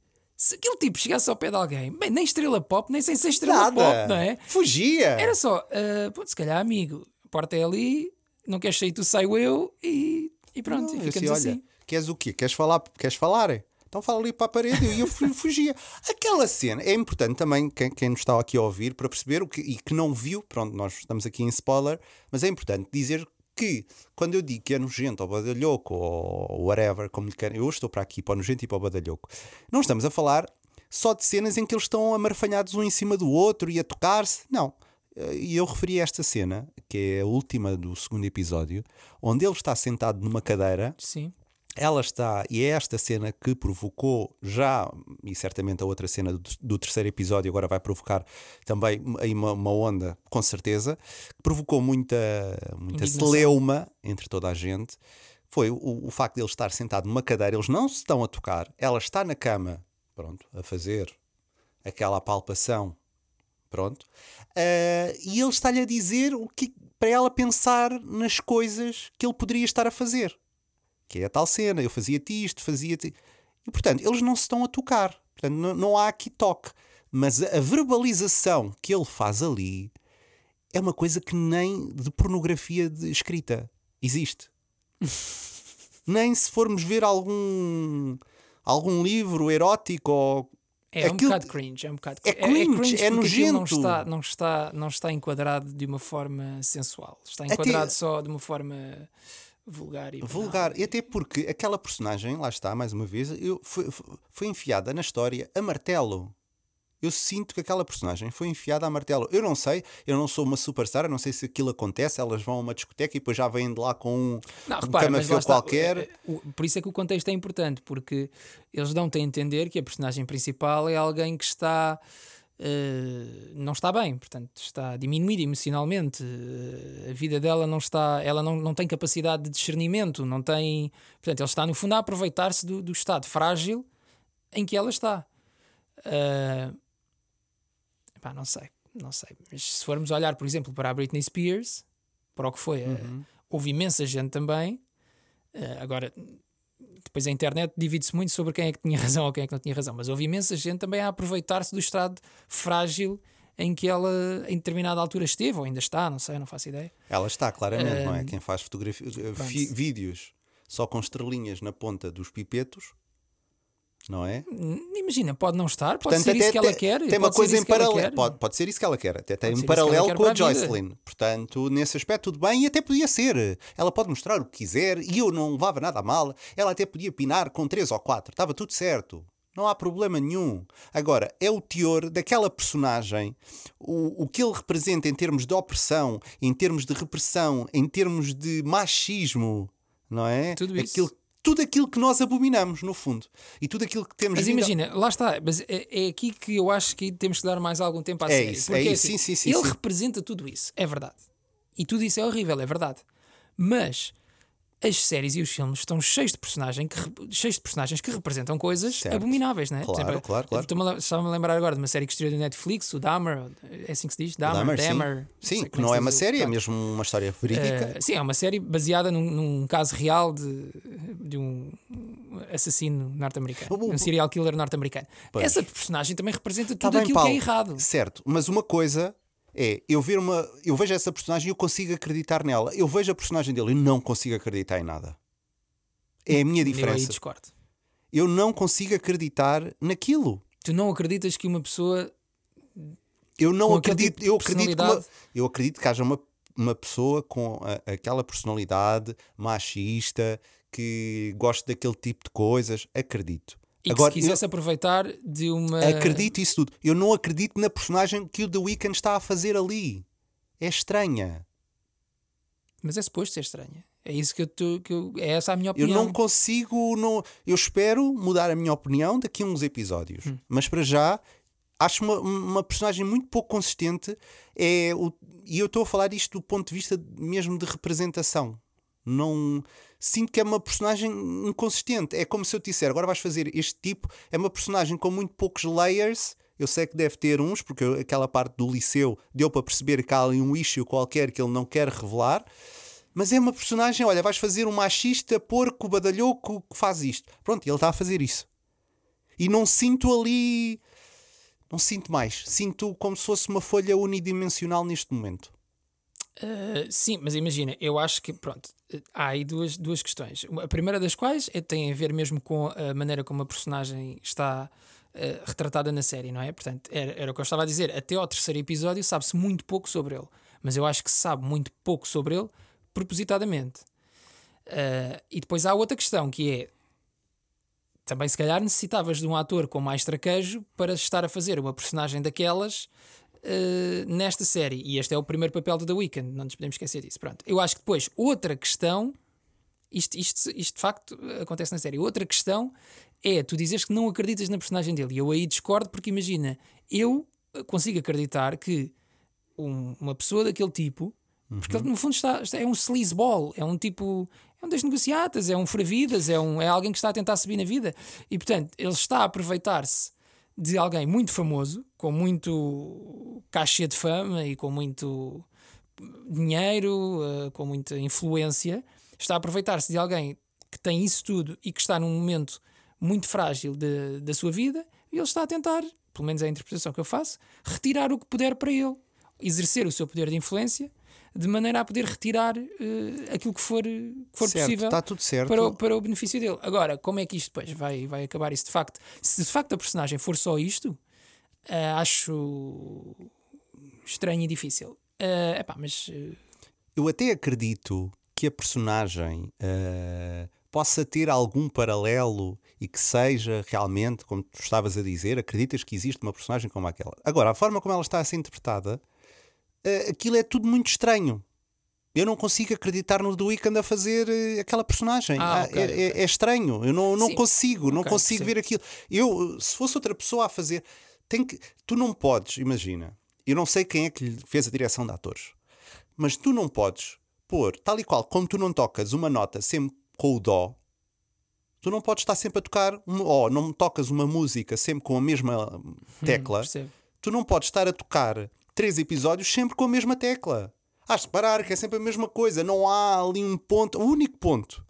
se aquele tipo chegasse ao pé de alguém, bem, nem estrela pop, nem sem ser estrela Nada. pop, não é? Fugia. Era só, ah, pô, se calhar, amigo, a porta é ali, não queres sair, tu saio eu e, e pronto, Não, e ficamos assim, olha, assim. queres o quê? Queres falar? Queres falar? Então fala ali para a parede e eu fu- fugia. Aquela cena é importante também, quem, quem nos está aqui a ouvir, para perceber o que, e que não viu, pronto, nós estamos aqui em spoiler, mas é importante dizer que quando eu digo que é nojento ou badalhoco ou whatever, como lhe querem, eu estou para aqui para o nojento e para o badalhoco, não estamos a falar só de cenas em que eles estão amarfanhados um em cima do outro e a tocar-se, não. Eh, E eu referi a esta cena, que é a última do segundo episódio, onde ele está sentado numa cadeira Sim. Ela está, e é esta cena que provocou já, e certamente a outra cena do, do terceiro episódio agora vai provocar também aí uma, uma onda, com certeza, que provocou muita, muita Indignação. celeuma entre toda a gente. Foi o, o facto de ele estar sentado numa cadeira, eles não se estão a tocar, ela está na cama, pronto, a fazer aquela palpação, pronto, Ah, e ele está-lhe a dizer o que para ela pensar nas coisas que ele poderia estar a fazer que é a tal cena, eu fazia-te isto, fazia-te. E portanto, eles não se estão a tocar. Portanto, não, não há aqui toque. Mas a verbalização que ele faz ali é uma coisa que nem de pornografia de escrita existe. nem se formos ver algum, algum livro erótico ou. É um Aquilo- bocado cringe, é um bocado É é, cringe, é porque aquilo nojento. Não está, não, está, não está enquadrado de uma forma sensual, está enquadrado só de uma forma vulgar e banal. Vulgar, e até porque aquela personagem, lá está, mais uma vez, eu, foi, foi enfiada na história a martelo. Eu sinto que aquela personagem foi enfiada a martelo. Eu não sei, eu não sou uma superstar, eu não sei se aquilo acontece, elas vão a uma discoteca e depois já vêm de lá com um, Não, um repara, está, qualquer. eh, o- Por isso é que o contexto é importante, porque eles dão-te a entender que a personagem principal é alguém que está. Eh, não está bem, portanto, está diminuída emocionalmente. eh, a vida dela não está. Ela não, não tem capacidade de discernimento, não tem. Portanto, ele está, no fundo, a aproveitar-se do, do estado frágil em que ela está. Eh, pá, não sei, não sei. Mas se formos olhar, por exemplo, para a Britney Spears, para o que foi, eh, houve imensa gente também. agora, depois a internet divide-se muito sobre quem é que tinha razão ou quem é que não tinha razão, mas houve imensa gente também a aproveitar-se do estado frágil em que ela em determinada altura esteve, ou ainda está, não sei, não faço ideia. Ela está, claramente, não é? Quem faz fotografia, fi- pronto. vídeos só com estrelinhas na ponta dos pipetos, não é? Hum, Imagina, pode não estar, pode Portanto, ser isso que ela quer. Tem pode uma coisa em que ela paralelo. Pode, pode ser isso que ela quer. Até tem um paralelo com a a. Joycelyn. Portanto, nesse aspecto, tudo bem. E até podia ser. Ela pode mostrar o que quiser e eu não levava nada a mal. Ela até podia pinar com três ou quatro. Estava tudo certo. Não há problema nenhum. Agora, é o teor daquela personagem, o, o que ele representa em termos de opressão, em termos de repressão, em termos de machismo, não é? Tudo isso. Aquilo, tudo aquilo que nós abominamos, no fundo. E tudo aquilo que temos Mas vindo a- imagina, lá está, mas é, é aqui que eu acho que temos que dar mais algum tempo à É série. isso, porque é isso. assim, Sim, sim, sim, ele sim. representa tudo isso, é verdade. E tudo isso é horrível, é verdade. Mas as séries e os filmes estão cheios de personagens que, cheios de personagens que representam coisas Certo. abomináveis, não é? Claro, claro, claro. Lem- Estava-me a lembrar agora de uma série que estreou no Netflix, o Dahmer, é assim que se diz? Dahmer, Dahmer, sim. Dahmer, Sim, sei que não se é uma série, é mesmo uma história verídica. Uh, sim, é uma série baseada num, num caso real de, de um assassino norte-americano, um serial killer norte-americano. Essa personagem também representa Tá tudo bem, aquilo que é errado. Certo, mas uma coisa é eu ver uma. Eu vejo essa personagem e eu consigo acreditar nela. Eu vejo a personagem dele e não consigo acreditar em nada. É a minha Eu aí diferença. discordo. Eu não consigo acreditar naquilo. Tu não acreditas que uma pessoa Eu não acredito. tipo eu, acredito que uma- eu acredito que haja uma, uma pessoa com a- aquela personalidade machista que gosta daquele tipo de coisas. Acredito. E que Agora, se quisesse aproveitar de uma. Acredito isso tudo. Eu não acredito na personagem que o The Weeknd está a fazer ali. É estranha. Mas é suposto ser estranha. É isso que eu, tô- que eu- é essa a minha Eu opinião. não consigo. Não, eu espero mudar a minha opinião daqui a uns episódios. Hum. Mas para já, acho uma, uma personagem muito pouco consistente. É o, e eu estou a falar isto do ponto de vista mesmo de representação. Não sinto que é uma personagem inconsistente. É como se eu te disser, agora vais fazer este tipo, é uma personagem com muito poucos layers. Eu sei que deve ter uns, porque aquela parte do liceu deu para perceber que há ali um issue qualquer que ele não quer revelar. Mas é uma personagem, olha, vais fazer um machista, porco, badalhoco que faz isto. Pronto, ele está a fazer isso. E não sinto ali. Não sinto mais. Sinto como se fosse uma folha unidimensional neste momento. Uh, sim, mas imagina, eu acho que pronto, há aí duas, duas questões. A primeira das quais é, tem a ver mesmo com a maneira como a personagem está uh, retratada na série, não é? Portanto, era, era o que eu estava a dizer. Até ao terceiro episódio sabe-se muito pouco sobre ele, mas eu acho que se sabe muito pouco sobre ele propositadamente. Uh, e depois há outra questão que é também se calhar necessitavas de um ator com mais traquejo para estar a fazer uma personagem daquelas uh, nesta série. E este é o primeiro papel do The Weeknd, não nos podemos esquecer disso. Pronto. Eu acho que depois, outra questão, isto, isto, isto de facto acontece na série. Outra questão é tu dizes que não acreditas na personagem dele. E eu aí discordo, porque imagina, eu consigo acreditar que um- uma pessoa daquele tipo. Porque ele, no fundo, está, está- é um sleazeball, é um tipo. É um das negociatas, é um furavidas, é, um, é alguém que está a tentar subir na vida. E, portanto, ele está a aproveitar-se de alguém muito famoso, com muito caixa de fama e com muito dinheiro, eh, com muita influência. Está a aproveitar-se de alguém que tem isso tudo e que está num momento muito frágil de- da sua vida e ele está a tentar, pelo menos é a interpretação que eu faço, retirar o que puder para ele, exercer o seu poder de influência de maneira a poder retirar eh, aquilo que for, que for certo, possível está tudo certo. para o, para o benefício dele. Agora, como é que isto depois vai, vai acabar isso de facto? Se de facto a personagem for só isto, eh, acho estranho e difícil. Eh, epá, mas eh, Eu até acredito que a personagem eh, possa ter algum paralelo e que seja realmente, como tu estavas a dizer, acreditas que existe uma personagem como aquela. Agora, a forma como ela está a ser interpretada, eh, aquilo é tudo muito estranho. Eu não consigo acreditar no The Weeknd a fazer eh, aquela personagem. Ah, Ah, ok, é, ok. é- é estranho. Eu não, não Sim. consigo, não Ok, consigo percebo. ver aquilo. Eu, se fosse outra pessoa a fazer, tem que, tu não podes, imagina. Eu não sei quem é que lhe fez a direção de atores, mas tu não podes pôr, tal e qual como tu não tocas uma nota sempre com o dó, tu não podes estar sempre a tocar, um, ou não tocas uma música sempre com a mesma tecla, percebo. tu não podes estar a tocar três episódios sempre com a mesma tecla. Has de parar, que é sempre a mesma coisa. Não há ali um ponto, o único ponto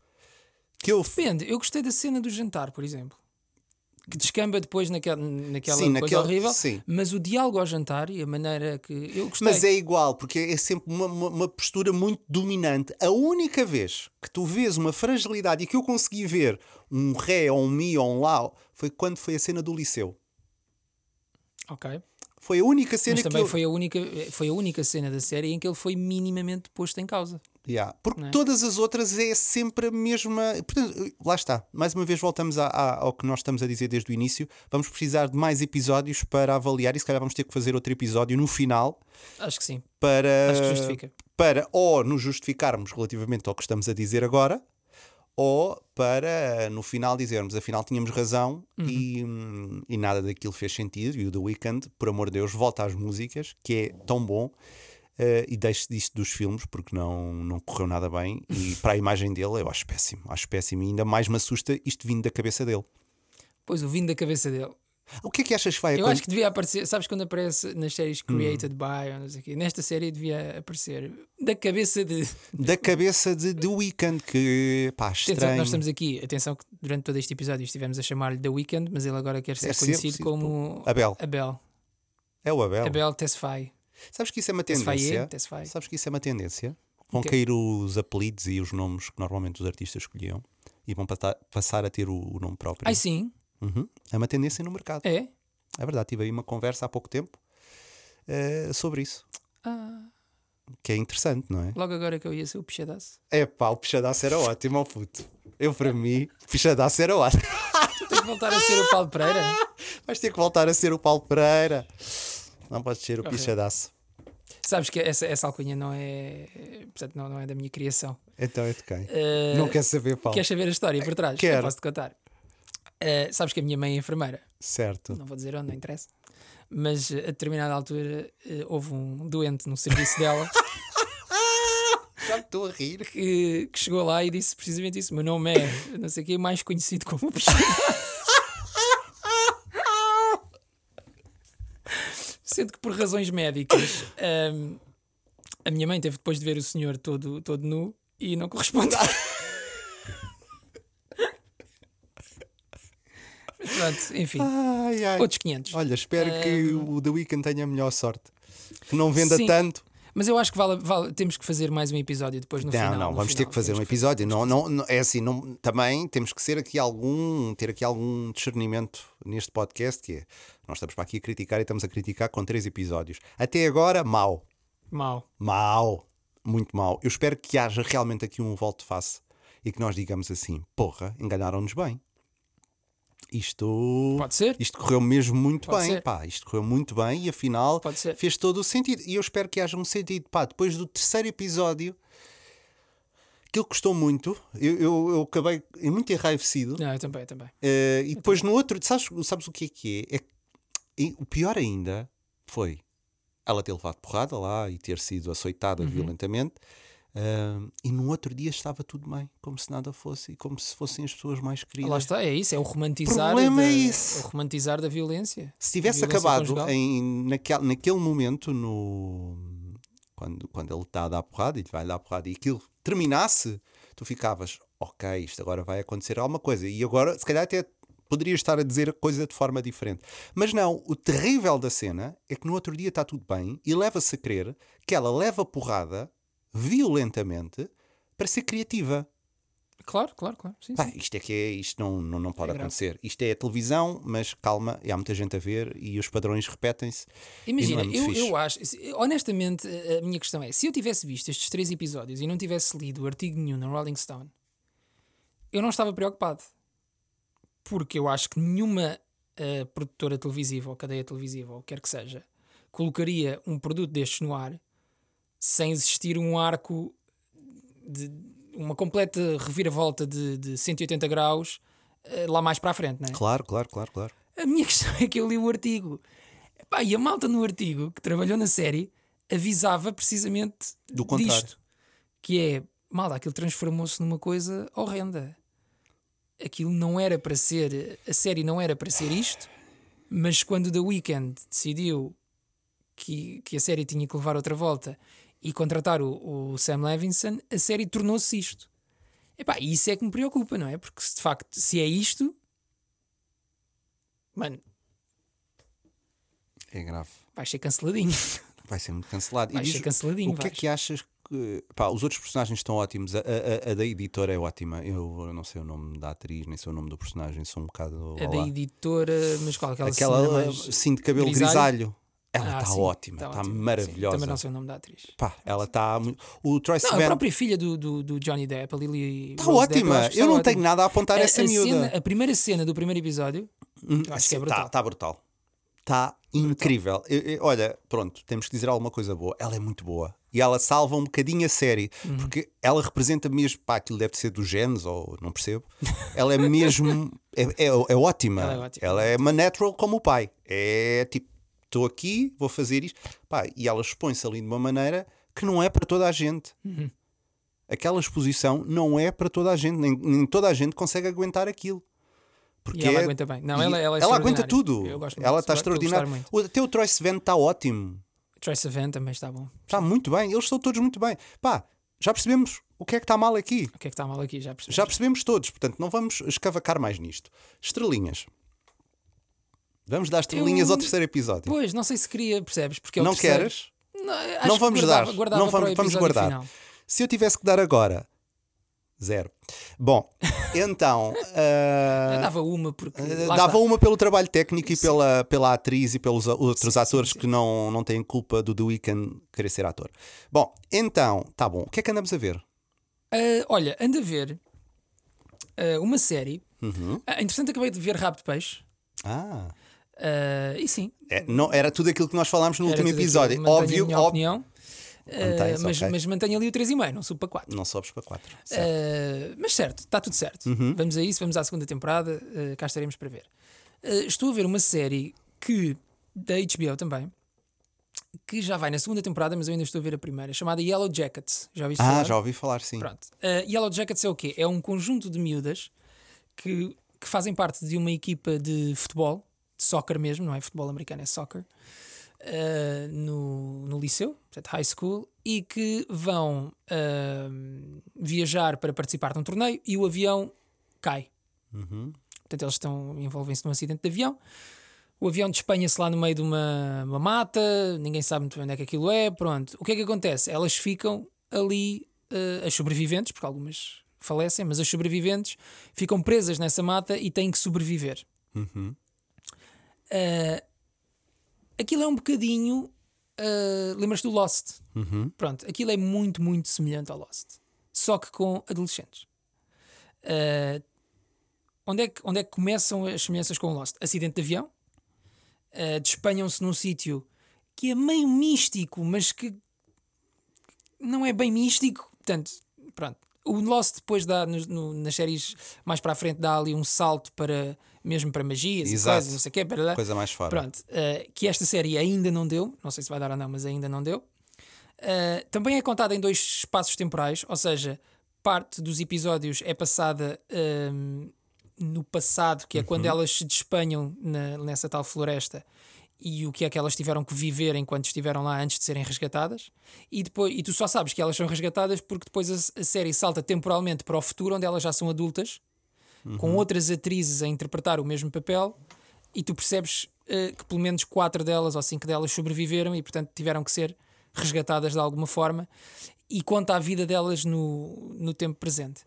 que eu Depende, eu gostei da cena do jantar, por exemplo. Que descamba depois naquela, naquela Sim, coisa naquela- horrível. sim. Mas o diálogo ao jantar e a maneira que. Eu gostei. Mas é igual, porque é sempre uma, uma, uma postura muito dominante. A única vez que tu vês uma fragilidade e que eu consegui ver um ré ou um mi ou um lá foi quando foi a cena do liceu. Ok. Foi a única cena Mas que também eu... foi, a única, foi a única cena da série em que ele foi minimamente posto em causa. Yeah, Porque é? todas as outras é sempre a mesma. Portanto, lá está. Mais uma vez voltamos a- a- ao que nós estamos a dizer desde o início. Vamos precisar de mais episódios para avaliar e se calhar vamos ter que fazer outro episódio no final Acho que sim. para, Acho que justifica. para ou nos justificarmos relativamente ao que estamos a dizer agora, ou para no final dizermos afinal tínhamos razão e, hum, e nada daquilo fez sentido. E o The Weeknd, por amor de Deus, volta às músicas, que é tão bom. eh, e deixe disto dos filmes porque não, não correu nada bem. E para a imagem dele, eu acho péssimo. Acho péssimo e ainda mais me assusta isto vindo da cabeça dele. Pois o vindo da cabeça dele. O que é que achas que vai Eu acontecer? acho que devia aparecer, sabes quando aparece nas séries Created by, ou não sei o quê, nesta série devia aparecer da cabeça de. Da cabeça de The Weeknd, que pá, Atenção, estranho. nós estamos aqui, atenção que durante todo este episódio estivemos a chamar-lhe The Weeknd, mas ele agora quer ser É sempre conhecido preciso como Abel. Abel. É o Abel. Abel Tesfaye. Sabes que isso é uma tendência? Tesfaye. Sabes que isso é uma tendência? Vão quê? cair os apelidos e os nomes que normalmente os artistas escolhiam e vão passar a ter o, o nome próprio. Ai sim, Uhum. É uma tendência no mercado. é? É verdade, tive aí uma conversa há pouco tempo eh, sobre isso. Ah, Que é interessante, não é? logo agora que eu ia ser o pichadaço. É pá, o pichadaço era ótimo, ó puto. Eu, para mim, o pichadaço era ótimo. Tem que voltar a ser o Paulo Pereira. Vais ter que voltar a ser o Paulo Pereira. Não podes ser o pichadaço. Sabes que essa, essa alcunha não é. Portanto, não, não é da minha criação. Então é de quem? Ah, Não quer saber, Paulo. Queres saber a história por trás? Quero. Eu posso-te contar. Ah, sabes que a minha mãe é enfermeira. Certo. Não vou dizer onde, não interessa. Mas a determinada altura eh, houve um doente no serviço dela Já me estou a rir. que, que chegou lá e disse precisamente isso. Meu nome é, não sei o quê, mais conhecido como. Sendo que por razões médicas ahm, a minha mãe teve depois de ver o senhor todo, todo nu e não correspondeu. Pronto, enfim, Ai, ai. outros 500. Olha, espero que o The Weeknd tenha a melhor sorte. Que não venda Sim. tanto. Mas eu acho que vale, vale- temos que fazer mais um episódio depois no não, final. não, no vamos ter final. que fazer um episódio. Não, não, não- é assim, não, também temos que ser aqui algum, ter aqui algum discernimento neste podcast, que é, nós estamos para aqui a criticar e estamos a criticar com três episódios. Até agora, mau. Mal. Mau. Muito mau. Eu espero que haja realmente aqui um volte-face e que nós digamos assim, porra, enganaram-nos bem. Isto... Pode ser? Isto correu mesmo muito Pode bem, ser. pá, isto correu muito bem e afinal fez todo o sentido. E eu espero que haja um sentido, pá, depois do terceiro episódio, aquilo custou muito, eu, eu, eu acabei muito enraivecido. Não, eu também, eu também. eh, e depois no outro, sabes, sabes o que é que é? é que- e o pior ainda foi ela ter levado porrada lá e ter sido açoitada Uhum. violentamente. Ah, e no outro dia estava tudo bem, como se nada fosse e como se fossem as pessoas mais queridas. Lá está, é isso, é o romantizar, problema da, é isso. o romantizar da violência. Se tivesse Violência acabado conjugal. em, naquele, naquele momento, no, quando, quando ele está a dar porrada e lhe vai dar porrada, e aquilo terminasse, tu ficavas, ok, isto agora vai acontecer alguma coisa. E agora, se calhar, até poderia estar a dizer a coisa de forma diferente. Mas não, o terrível da cena é que no outro dia está tudo bem e leva-se a crer que ela leva porrada violentamente para ser criativa. Claro, claro, claro. Sim, Pá, sim. isto é que é, isto não, não, não pode É grave. acontecer. Isto é a televisão, mas calma, há muita gente a ver e os padrões repetem-se. Imagina, e não é eu, eu acho, honestamente, a minha questão é: se eu tivesse visto estes três episódios e não tivesse lido artigo nenhum na Rolling Stone, eu não estava preocupado. Porque eu acho que nenhuma eh, produtora televisiva ou cadeia televisiva, ou quer que seja, colocaria um produto destes no ar sem existir um arco de uma completa reviravolta de, de 180 graus eh, lá mais para a frente, não é? Claro, claro, claro, claro. A minha questão é que eu li o artigo. Epá, e a malta no artigo que trabalhou na série avisava precisamente Do contrário. disto. Que é, malta, aquilo transformou-se numa coisa horrenda. Aquilo não era para ser, a série não era para ser isto, mas quando The Weeknd decidiu que, que a série tinha que levar outra volta e contratar o, o Sam Levinson, a série tornou-se isto. Epá, e isso é que me preocupa, não é? Porque se de facto, se é isto, mano, É grave. vai ser canceladinho. Vai ser muito cancelado. Vai e ser diz, canceladinho, o que é vais. que achas que. Pá, os outros personagens estão ótimos. A, a- a da editora é ótima. Eu, eu não sei o nome da atriz, nem sei o nome do personagem. Sou um bocado. É vá da editora, mas qual? Aquela, Aquela mais sim de cabelo grisalho? grisalho. Ela Ah, está sim, ótima, tá está ótima. Sim, maravilhosa. também não sei o nome da atriz. Pá, ela está muito. O Troy Não, a própria filha do, do, do Johnny Depp, a Lily. está Rose Depp, ótima. acho que Eu não tenho ótima. nada a apontar A- essa a, miúda. cena- a primeira cena do primeiro episódio, eu acho que é brutal. Está tá brutal. Está incrível. Eu- eu- olha, pronto, temos que dizer alguma coisa boa. Ela é muito boa. E ela salva um bocadinho a série. Uhum. Porque ela representa mesmo. Pá, aquilo deve ser dos genes, ou não percebo. Ela é mesmo. é, é, é ótima. Ela é ótima. Ela é uma natural como o pai. É tipo, estou aqui, vou fazer isto. Pá, e ela expõe-se ali de uma maneira que não é para toda a gente. Uhum. Aquela exposição não é para toda a gente. Nem, nem toda a gente consegue aguentar aquilo. Porque E ela é- aguenta bem. Não, ela, ela, é aguenta extraordinária. tudo. Ela está extraordinária. O teu Troy Sivan está ótimo. Trace Van também está bom. Está muito bem. Eles estão todos muito bem. Pá, já percebemos o que é que está mal aqui. O que é que está mal aqui? Já percebi. Já percebemos todos. Portanto, não vamos escavacar mais nisto. Estrelinhas. Vamos dar estrelinhas Eu- ao terceiro episódio. Pois, não sei se queria, percebes? Porque é não terceiro. queres? Não, Não vamos guardava, dar. Guardava não vamos, vamos guardar. final. Se eu tivesse que dar agora, zero. Bom, então. ah, Eu dava uma porque. Uh, lá Dava está. uma pelo trabalho técnico e pela, pela atriz e pelos a- outros Sim, sim, atores sim. que não, não têm culpa do The Weeknd querer ser ator. Bom, então, tá bom. O que é que andamos a ver? Ah, olha, anda a ver ah, uma série. Uhum. Ah, interessante, acabei de ver Rabo de Peixe. Ah, Ah, e sim, é, não, era tudo aquilo que nós falámos no era último episódio. aquilo. Óbvio, a óbvio. opinião. Mantém-se, mas, ok. mas mantenho ali o 3,5, não subo para 4. Não sobes para 4. Uh, mas certo, está tudo certo. Uhum. Vamos a isso, vamos à segunda temporada, uh, cá estaremos para ver. Uh, estou a ver uma série que, da HBO também, que já vai na segunda temporada, mas eu ainda estou a ver a primeira, chamada Yellow Jackets. Já ouviste Ah, falar? já ouvi falar, sim. Pronto. Uh, Yellow Jackets é o quê? É um conjunto de miúdas que, que fazem parte de uma equipa de futebol, soccer mesmo, não é futebol americano, é soccer, uh, no, no liceu, portanto, high school, e que vão uh, viajar para participar de um torneio e o avião cai. Uhum. Portanto, eles estão envolvem-se num acidente de avião. O avião despenha-se lá no meio de uma, uma mata, ninguém sabe muito bem onde é que aquilo é. Pronto. O que é que acontece? Elas ficam ali, eh, as sobreviventes, porque algumas falecem, mas as sobreviventes ficam presas nessa mata e têm que sobreviver. Uhum. Eh, aquilo é um bocadinho. eh, Lembras-te do Lost? Uhum. Pronto, aquilo é muito, muito semelhante ao Lost, só que com adolescentes. Uh, onde, é que, onde é que começam as semelhanças com o Lost? Acidente de avião, uh, despenham-se num sítio que é meio místico, mas que não é bem místico. Portanto, pronto. O Lost depois dá, no- no- nas séries mais para a frente, dá ali um salto para mesmo para magias e Exato. coisas, não sei o quê. para lá. Coisa mais fora. Pronto, uh, que esta série ainda não deu, não sei se vai dar ou não, mas ainda não deu. Uh, também é contada em dois espaços temporais, ou seja, parte dos episódios é passada um, no passado, que é quando elas se despenham na- nessa tal floresta, e o que é que elas tiveram que viver enquanto estiveram lá antes de serem resgatadas. E, depois, e tu só sabes que elas são resgatadas porque depois a, a série salta temporalmente para o futuro, onde elas já são adultas, com outras atrizes a interpretar o mesmo papel, e tu percebes eh, que pelo menos quatro delas ou cinco delas sobreviveram e, portanto, tiveram que ser resgatadas de alguma forma, e conta a vida delas no, no tempo presente.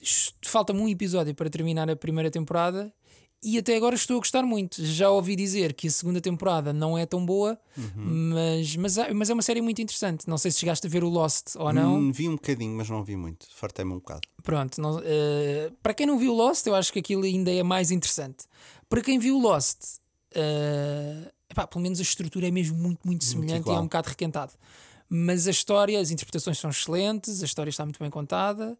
Est- Falta-me um episódio para terminar a primeira temporada. E até agora estou a gostar muito. Já ouvi dizer que a segunda temporada não é tão boa, mas, mas, é- mas é uma série muito interessante. Não sei se chegaste a ver o Lost ou não. Hum, vi um bocadinho, mas não vi muito. Fartei-me um bocado. Pronto, não- eh, para quem não viu Lost, eu acho que aquilo ainda é mais interessante. Para quem viu Lost, eh, epá, pelo menos a estrutura é mesmo muito, muito semelhante e é um bocado requentado. Mas a história, as interpretações são excelentes, a história está muito bem contada.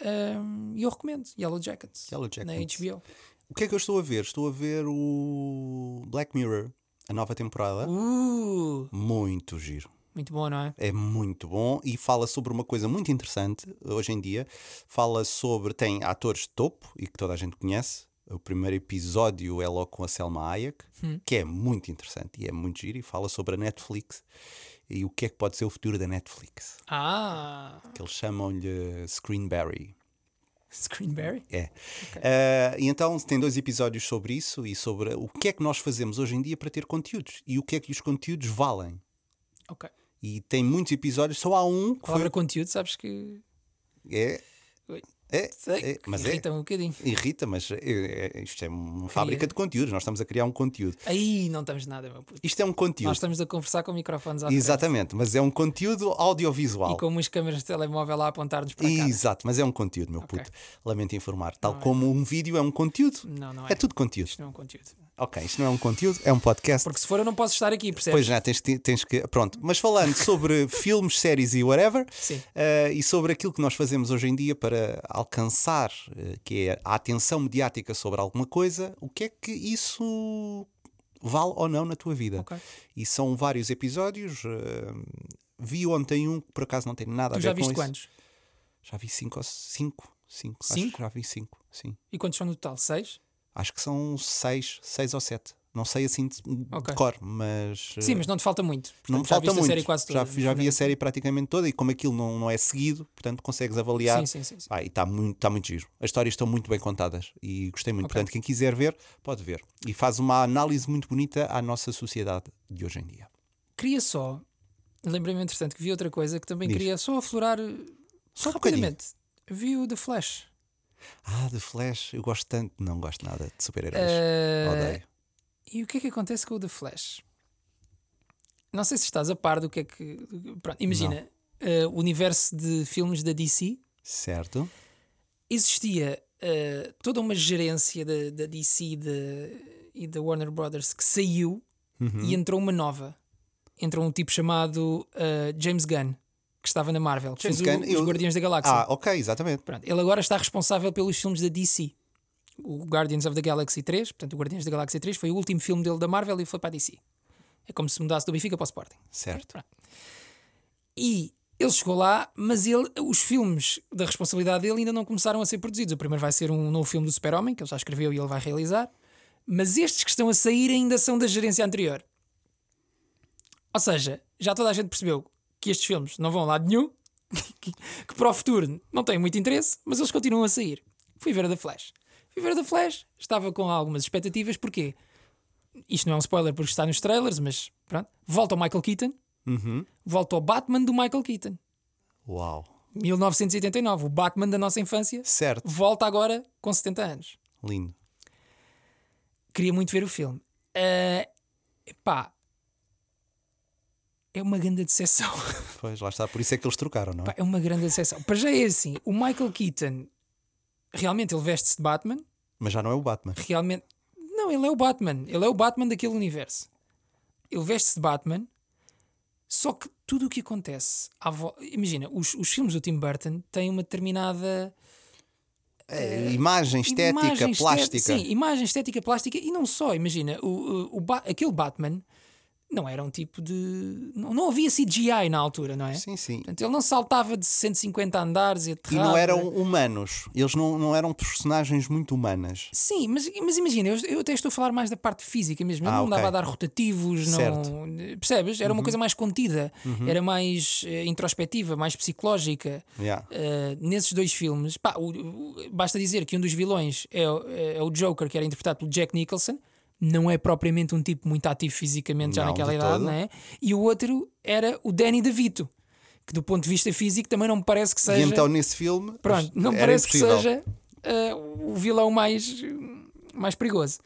eh, E eu recomendo Yellow Jackets, Yellow na Jackets. HBO. O que é que eu estou a ver? Estou a ver o Black Mirror, a nova temporada. Uh, Muito giro. muito bom, não é? É muito bom e fala sobre uma coisa muito interessante hoje em dia. Fala sobre. Tem atores de topo e que toda a gente conhece. O primeiro episódio é logo com a Selma Hayek, que é muito interessante e é muito giro. E fala sobre a Netflix e o que é que pode ser o futuro da Netflix. Ah, Que eles chamam-lhe Screenberry. Screenberry? É. Ah, e então tem dois episódios sobre isso e sobre o que é que nós fazemos hoje em dia para ter conteúdos e o que é que os conteúdos valem. Ok. E tem muitos episódios, só há um que Palavra foi. conteúdo, sabes que. É. É, Sei, é, mas é. irrita um bocadinho. Irrita, mas é- é- isto é uma fábrica de conteúdos. Nós estamos a criar um conteúdo. Aí não estamos nada, meu puto. Isto é um conteúdo. Nós estamos a conversar com microfones à frente Exatamente, mas é um conteúdo audiovisual. e com umas câmaras de telemóvel a apontar-nos para cá. Exato, mas é um conteúdo, meu Ok. puto. Lamento informar. Tal como um vídeo é um conteúdo. Não, não é. É tudo conteúdo. Isto não é um conteúdo. Ok, isto não é um conteúdo, é um podcast. Porque se for, eu não posso estar aqui, percebes? Pois já, tens, que- tens que. Pronto, mas falando sobre filmes, séries e whatever, eh, e sobre aquilo que nós fazemos hoje em dia para alcançar, eh, que é a atenção mediática sobre alguma coisa, o que é que isso vale ou não na tua vida? Ok. E são vários episódios. eh, vi ontem um que por acaso não tem nada Tu a ver já com viste isso. quantos? Já vi cinco ou cinco. Cinco. Acho Cinco? que já vi cinco, sim. E quantos são no total? Seis? Acho que são seis, seis ou sete. Não sei assim de, de Ok. cor, mas. Sim, eh, mas não te falta muito. não me Portanto, falta muito. série quase toda. já, já vi a série praticamente toda e como aquilo não, não é seguido, portanto consegues avaliar. Sim, sim, sim. sim. Ah, e está muito, tá muito giro. As histórias estão muito bem contadas e gostei muito. Ok. Portanto, quem quiser ver, pode ver. E faz uma análise muito bonita à nossa sociedade de hoje em dia. Queria só. Lembrei-me, entretanto, que vi outra coisa que também Diz. queria só aflorar eh, Só um rapidamente. Vi o The Flash. Ah, The Flash, eu gosto tanto. Não gosto nada de super-heróis. Eh, Odeio. E o que é que acontece com o The Flash? Não sei se estás a par do que é que. Pronto, imagina, eh, o universo de filmes da DC Certo. existia eh, toda uma gerência da, DC de- e da Warner Brothers que saiu Uhum. e entrou uma nova. Entrou um tipo chamado eh, James Gunn, que estava na Marvel, que James fez o- Gunn, os eu- Guardiões da Galáxia. Ah, ok, exatamente. Pronto, ele agora está responsável pelos filmes da DC. O Guardians of the Galaxy 3, portanto, o Guardiões da Galáxia 3 foi o último filme dele da Marvel e foi para a DC. É como se mudasse do Benfica para o Sporting. Certo. Pronto. E ele chegou lá, mas ele, os filmes da responsabilidade dele ainda não começaram a ser produzidos. O primeiro vai ser um novo filme do Super-Homem, que ele já escreveu e ele vai realizar. Mas estes que estão a sair ainda são da gerência anterior. Ou seja, já toda a gente percebeu que estes filmes não vão a lado nenhum, que, que para o futuro não têm muito interesse, mas eles continuam a sair. Fui ver a The Flash. Fui ver a The Flash, estava com algumas expectativas, porque isto não é um spoiler porque está nos trailers, mas pronto. Volta o Michael Keaton, Uhum. volta ao Batman do Michael Keaton. Uau. 1989, o Batman da nossa infância, Certo. volta agora com 70 anos. Lindo. Queria muito ver o filme. Eh, pá, é uma grande decepção. Pois, lá está. Por isso é que eles trocaram, não é? é uma grande decepção. Para já é assim: o Michael Keaton realmente ele veste-se de Batman. Mas já não é o Batman. Realmente, não, ele é o Batman. Ele é o Batman daquele universo. Ele veste-se de Batman. Só que tudo o que acontece, à vo- imagina, os, os filmes do Tim Burton têm uma determinada É, imagem estética, imagem estética- plástica. Sim, imagem estética plástica e não só. Imagina, o, o, o Ba- aquele Batman não era um tipo de. Não, não havia CGI na altura, não é? Sim, sim. Portanto, ele não saltava de 150 andares e E aterrava. não eram humanos. Eles não, não eram personagens muito humanas. Sim, mas, mas imagina, eu, eu até estou a falar mais da parte física mesmo. Ele Ah, não ok. dava a dar rotativos, Certo. Uhum. não. Percebes? Era uma coisa mais contida, era mais eh, introspectiva, mais psicológica. Yeah. Uh, nesses dois filmes, pá, o- o- basta dizer que um dos vilões é, o- é o Joker, que era interpretado pelo Jack Nicholson, não é propriamente um tipo muito ativo fisicamente já Não, naquela de idade, todo. não é? E o outro era o Danny DeVito, que do ponto de vista físico também não me parece que E seja. então nesse filme. Pronto, não me parece que impossível. seja uh, o vilão mais, mais perigoso.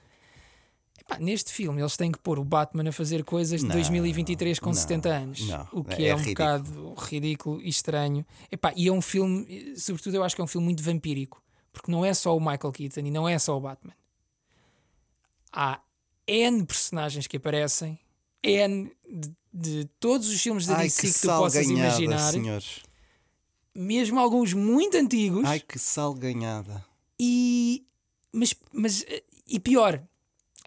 Epá, neste filme eles têm que pôr o Batman a fazer coisas de Não, 2023 com não, 70 anos. não, o que é é, um ridículo. bocado ridículo e estranho. Epá, e é um filme, sobretudo eu acho que é um filme muito vampírico, porque não é só o Michael Keaton e não é só o Batman. Há N personagens que aparecem, N de, de todos os filmes da Ai, DC que que, tu possas salganhada, imaginar, senhores. mesmo alguns muito antigos. Ai, que salganhada. E mas, mas e pior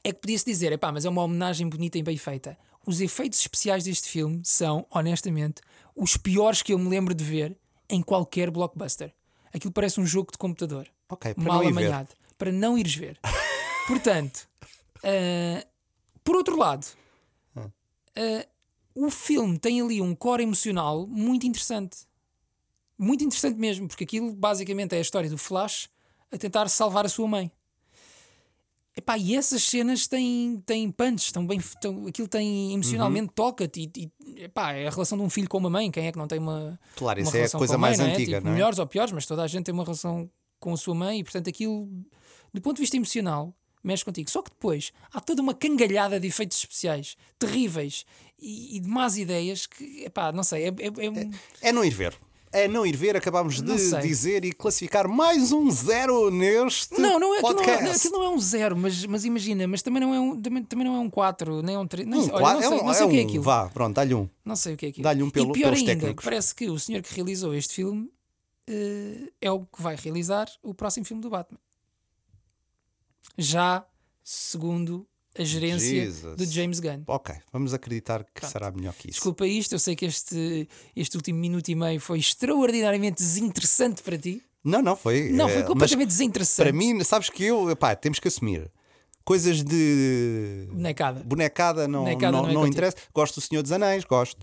é que podia-se dizer, epá, mas é uma homenagem bonita e bem feita. Os efeitos especiais deste filme são, honestamente, os piores que eu me lembro de ver em qualquer blockbuster. Aquilo parece um jogo de computador, Ok, para mal não ir ver. amanhado, para não ires ver. Portanto, ah, por outro lado, ah, o filme tem ali um core emocional muito interessante. Muito interessante mesmo, porque aquilo basicamente é a história do Flash a tentar salvar a sua mãe. Epá, e essas cenas têm, têm punch, estão bem, estão, aquilo tem emocionalmente Uhum. toca-te. E, e, epá, é a relação de um filho com uma mãe. Quem é que não tem uma, Claro, uma isso é a relação coisa a mãe, mais não é? antiga, Tipo, não é? Melhores ou piores, mas toda a gente tem uma relação com a sua mãe e, portanto, aquilo, do ponto de vista emocional, mexe contigo. Só que depois há toda uma cangalhada de efeitos especiais terríveis e, e de más ideias que, epá, não sei, é, é, é um- É não ir ver. É não ir ver, acabámos de dizer e classificar mais um zero neste Não, não é, aquilo, não é, podcast. aquilo não é um zero, mas, mas imagina, mas também não é um, também, também não é um 4, nem um 3. Nem, Um olha, qua- não é sei, um- não sei é o que é um- aquilo. Vá, pronto, dá-lhe um. Não sei o que é aquilo. Dá-lhe um pelo- e pior ainda, técnicos. parece que o senhor que realizou este filme eh, é o que vai realizar o próximo filme do Batman. Já segundo a gerência Jesus. do James Gunn. Ok, vamos acreditar que Pronto. será melhor que isso. Desculpa isto, eu sei que este, este último minuto e meio foi extraordinariamente desinteressante para ti. Não, não, foi. Não, eh, foi mas completamente desinteressante. para mim, sabes que eu, pá, temos que assumir. Coisas de Bonecada. bonecada não, Bonecada não, não é não interessa. Gosto do Senhor dos Anéis, gosto.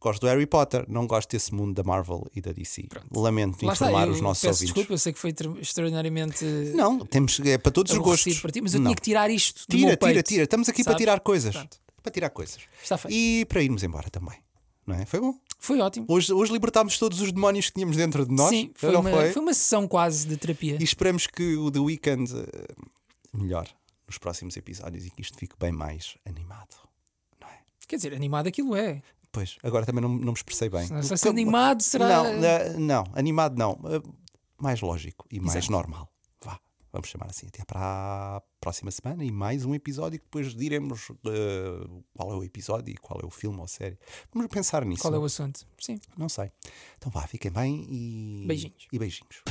Gosto do Harry Potter, não gosto desse mundo da Marvel e da DC. Lamento Lá está, informar eu os nossos peço ouvintes. desculpa, eu sei que foi tra- extraordinariamente Não, temos, é para todos os gostos. para ti, mas eu não. tinha que tirar isto Tira, tira, peito, tira. Estamos aqui para sabes? tirar coisas. Pronto. Para tirar coisas. Está feito. E para irmos embora também. Não é? Foi bom. Foi ótimo. Hoje, hoje libertámos todos os demónios que tínhamos dentro de nós. Sim, foi uma, foi? foi uma sessão quase de terapia. E esperamos que o The Weeknd eh, melhore nos próximos episódios e que isto fique bem mais animado. Não é? Quer dizer, animado aquilo é. Pois, agora também não, não me expressei bem. Não sei se animado será. Não, eh, não, animado não. Eh, Mais lógico e mais Exato. normal. Vá, vamos chamar assim. Até para a próxima semana e mais um episódio que depois diremos eh, qual é o episódio e qual é o filme ou série. Vamos pensar nisso. Qual é o assunto? Sim. Não sei. Então vá, fiquem bem e. Beijinhos. E beijinhos.